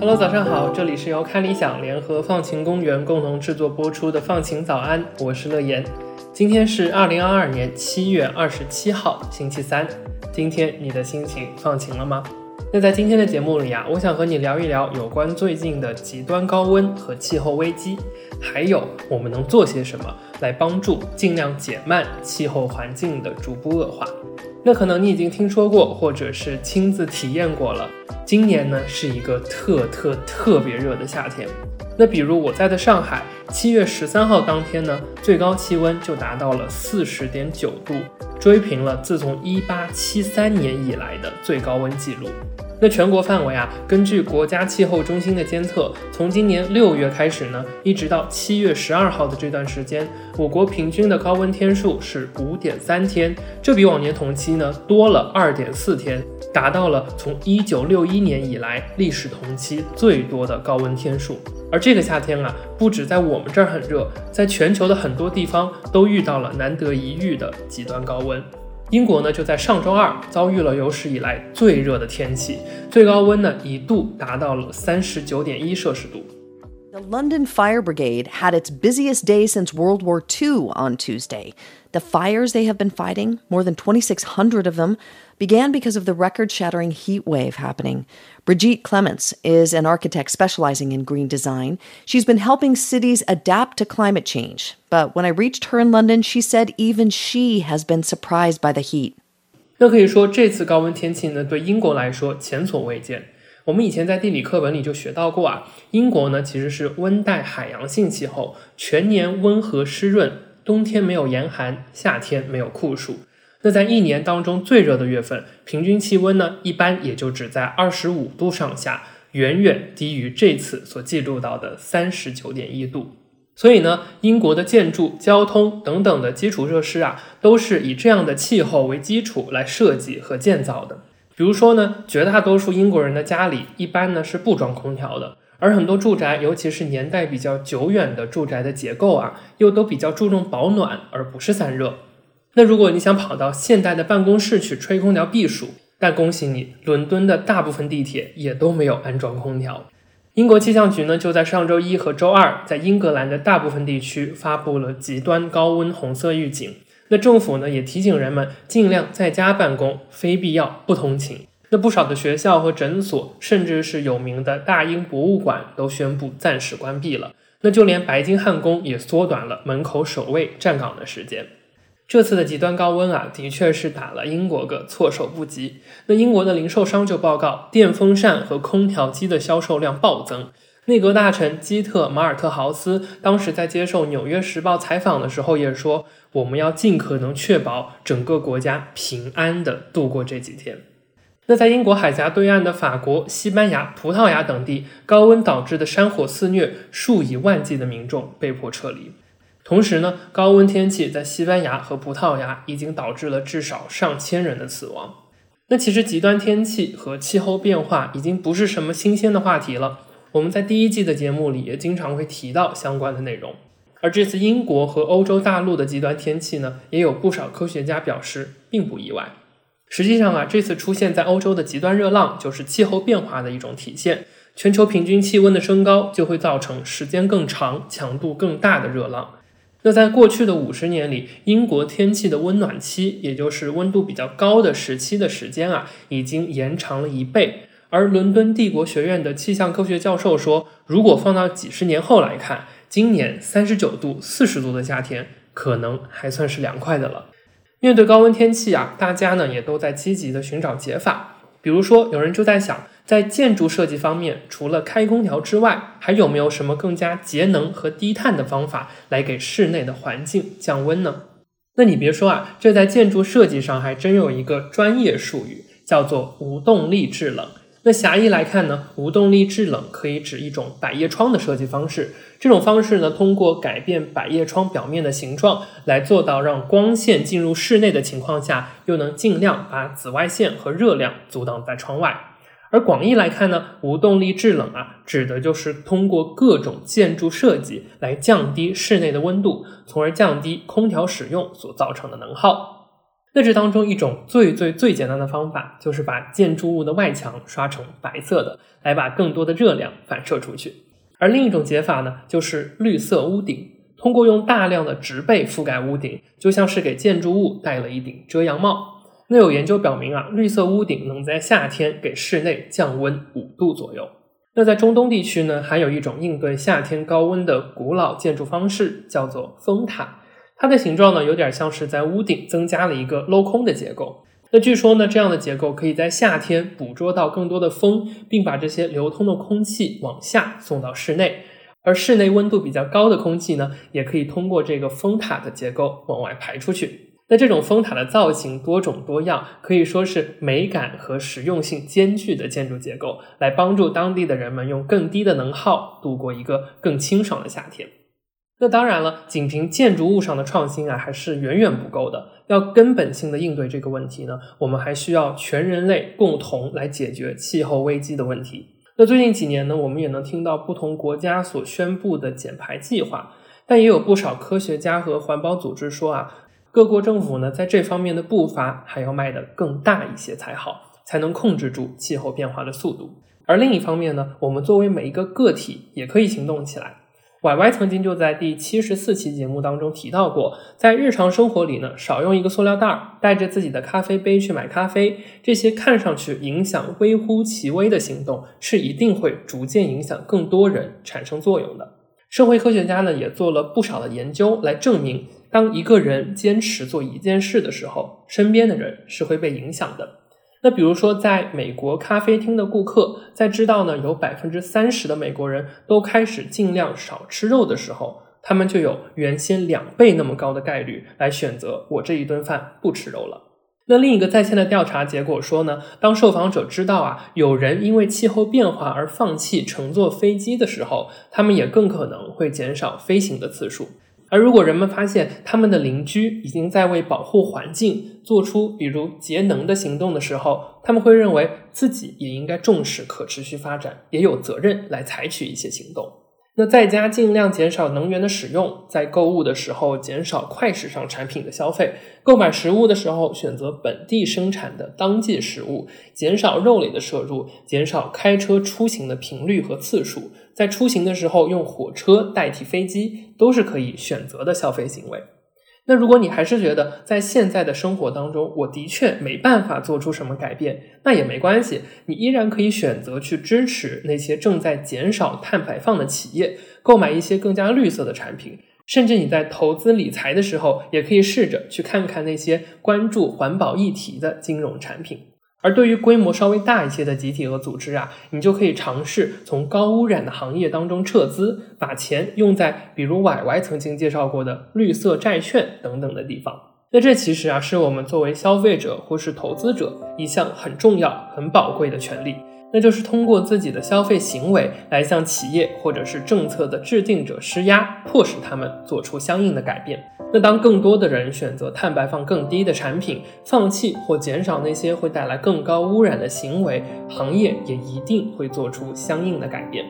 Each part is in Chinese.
Hello，早上好，这里是由看理想联合放晴公园共同制作播出的放晴早安，我是乐言。今天是二零二二年七月二十七号，星期三。今天你的心情放晴了吗？那在今天的节目里啊，我想和你聊一聊有关最近的极端高温和气候危机，还有我们能做些什么来帮助尽量减慢气候环境的逐步恶化。那可能你已经听说过，或者是亲自体验过了。今年呢是一个特特特别热的夏天。那比如我在的上海，七月十三号当天呢，最高气温就达到了四十点九度，追平了自从1873年以来的最高温记录。那全国范围啊，根据国家气候中心的监测，从今年六月开始呢，一直到七月十二号的这段时间，我国平均的高温天数是五点三天，这比往年同期呢多了二点四天，达到了从一九六一年以来历史同期最多的高温天数。而这个夏天啊，不止在我们这儿很热，在全球的很多地方都遇到了难得一遇的极端高温。英国呢，就在上周二遭遇了有史以来最热的天气，最高温呢一度达到了三十九点一摄氏度。The London Fire Brigade had its busiest day since World War II on Tuesday. The fires they have been fighting, more than 2,600 of them, began because of the record shattering heat wave happening. Brigitte Clements is an architect specializing in green design. She's been helping cities adapt to climate change. But when I reached her in London, she said even she has been surprised by the heat. 那可以说，这次高温天气呢，对英国来说前所未见。我们以前在地理课本里就学到过啊，英国呢其实是温带海洋性气候，全年温和湿润，冬天没有严寒，夏天没有酷暑。 那在一年当中最热的月份，平均气温呢，一般也就只在二十五度上下，远远低于这次所记录到的三十九点一度。所以呢，英国的建筑、交通等等的基础设施啊，都是以这样的气候为基础来设计和建造的。比如说呢，绝大多数英国人的家里一般呢是不装空调的，而很多住宅，尤其是年代比较久远的住宅的结构啊，又都比较注重保暖，而不是散热。那如果你想跑到现代的办公室去吹空调避暑，但恭喜你，伦敦的大部分地铁也都没有安装空调。英国气象局呢就在上周一和周二，在英格兰的大部分地区发布了极端高温红色预警。那政府呢也提醒人们尽量在家办公，非必要不通勤。那不少的学校和诊所，甚至是有名的大英博物馆都宣布暂时关闭了。那就连白金汉宫也缩短了门口守卫站岗的时间。这次的极端高温啊，的确是打了英国个措手不及。那英国的零售商就报告，电风扇和空调机的销售量暴增。内阁大臣基特马尔特豪斯当时在接受《纽约时报》采访的时候也说：“我们要尽可能确保整个国家平安的度过这几天。”那在英国海峡对岸的法国、西班牙、葡萄牙等地，高温导致的山火肆虐，数以万计的民众被迫撤离。同时呢，高温天气在西班牙和葡萄牙已经导致了至少上千人的死亡。那其实极端天气和气候变化已经不是什么新鲜的话题了。我们在第一季的节目里也经常会提到相关的内容。而这次英国和欧洲大陆的极端天气呢，也有不少科学家表示并不意外。实际上啊，这次出现在欧洲的极端热浪就是气候变化的一种体现。全球平均气温的升高就会造成时间更长、强度更大的热浪。那在过去的五十年里，英国天气的温暖期，也就是温度比较高的时期的时间啊，已经延长了一倍。而伦敦帝国学院的气象科学教授说，如果放到几十年后来看，今年三十九度、四十度的夏天，可能还算是凉快的了。面对高温天气啊，大家呢也都在积极的寻找解法。比如说，有人就在想。在建筑设计方面，除了开空调之外，还有没有什么更加节能和低碳的方法来给室内的环境降温呢？那你别说啊，这在建筑设计上还真有一个专业术语，叫做无动力制冷那狭义来看呢，无动力制冷可以指一种百叶窗的设计方式。这种方式呢，通过改变百叶窗表面的形状，来做到让光线进入室内的情况下，又能尽量把紫外线和热量阻挡在窗外。而广义来看呢，无动力制冷啊，指的就是通过各种建筑设计来降低室内的温度，从而降低空调使用所造成的能耗。那这当中一种最最最简单的方法，就是把建筑物的外墙刷成白色的，来把更多的热量反射出去。而另一种解法呢，就是绿色屋顶，通过用大量的植被覆盖屋顶，就像是给建筑物戴了一顶遮阳帽。那有研究表明啊，绿色屋顶能在夏天给室内降温五度左右。那在中东地区呢，还有一种应对夏天高温的古老建筑方式，叫做风塔。它的形状呢，有点像是在屋顶增加了一个镂空的结构。那据说呢，这样的结构可以在夏天捕捉到更多的风，并把这些流通的空气往下送到室内。而室内温度比较高的空气呢，也可以通过这个风塔的结构往外排出去。那这种风塔的造型多种多样，可以说是美感和实用性兼具的建筑结构，来帮助当地的人们用更低的能耗度过一个更清爽的夏天。那当然了，仅凭建筑物上的创新啊，还是远远不够的。要根本性的应对这个问题呢，我们还需要全人类共同来解决气候危机的问题。那最近几年呢，我们也能听到不同国家所宣布的减排计划，但也有不少科学家和环保组织说啊，各国政府呢在这方面的步伐还要迈得更大一些才好，才能控制住气候变化的速度。而另一方面呢，我们作为每一个个体也可以行动起来。Y Y 曾经就在第七十四期节目当中提到过，在日常生活里呢，少用一个塑料袋儿，带着自己的咖啡杯去买咖啡，这些看上去影响微乎其微的行动，是一定会逐渐影响更多人产生作用的。社会科学家呢也做了不少的研究来证明，当一个人坚持做一件事的时候，身边的人是会被影响的。那比如说，在美国咖啡厅的顾客在知道呢有百分之三十的美国人都开始尽量少吃肉的时候，他们就有原先两倍那么高的概率来选择我这一顿饭不吃肉了。那另一个在线的调查结果说呢，当受访者知道啊有人因为气候变化而放弃乘坐飞机的时候，他们也更可能会减少飞行的次数。而如果人们发现他们的邻居已经在为保护环境做出比如节能的行动的时候，他们会认为自己也应该重视可持续发展，也有责任来采取一些行动。那在家尽量减少能源的使用，在购物的时候减少快时尚产品的消费，购买食物的时候选择本地生产的当季食物，减少肉类的摄入，减少开车出行的频率和次数，在出行的时候用火车代替飞机，都是可以选择的消费行为。那如果你还是觉得在现在的生活当中，我的确没办法做出什么改变，那也没关系，你依然可以选择去支持那些正在减少碳排放的企业，购买一些更加绿色的产品，甚至你在投资理财的时候，也可以试着去看看那些关注环保议题的金融产品。而对于规模稍微大一些的集体和组织啊，你就可以尝试从高污染的行业当中撤资，把钱用在比如 Y Y 曾经介绍过的绿色债券等等的地方。那这其实啊，是我们作为消费者或是投资者一项很重要、很宝贵的权利。那就是通过自己的消费行为来向企业或者是政策的制定者施压，迫使他们做出相应的改变。那当更多的人选择碳排放更低的产品，放弃或减少那些会带来更高污染的行为，行业也一定会做出相应的改变。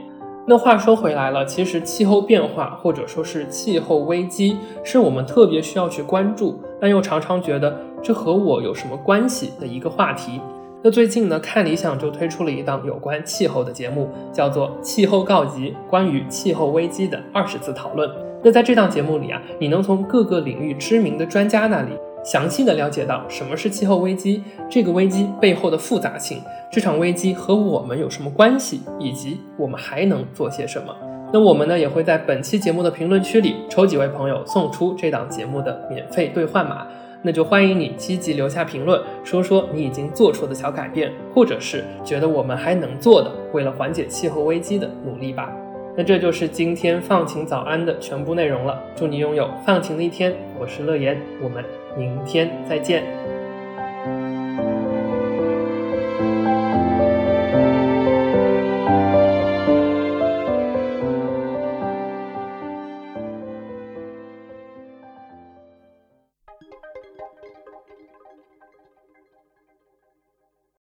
那话说回来了，其实气候变化或者说是气候危机，是我们特别需要去关注，但又常常觉得这和我有什么关系的一个话题。那最近呢，看理想就推出了一档有关气候的节目，叫做《气候告急》，关于气候危机的二十次讨论。那在这档节目里啊，你能从各个领域知名的专家那里详细的了解到什么是气候危机，这个危机背后的复杂性，这场危机和我们有什么关系，以及我们还能做些什么。那我们呢，也会在本期节目的评论区里抽几位朋友送出这档节目的免费兑换码。那就欢迎你积极留下评论，说说你已经做出的小改变，或者是觉得我们还能做的，为了缓解气候危机的努力吧。那这就是今天放晴早安的全部内容了。祝你拥有放晴的一天，我是乐言，我们明天再见。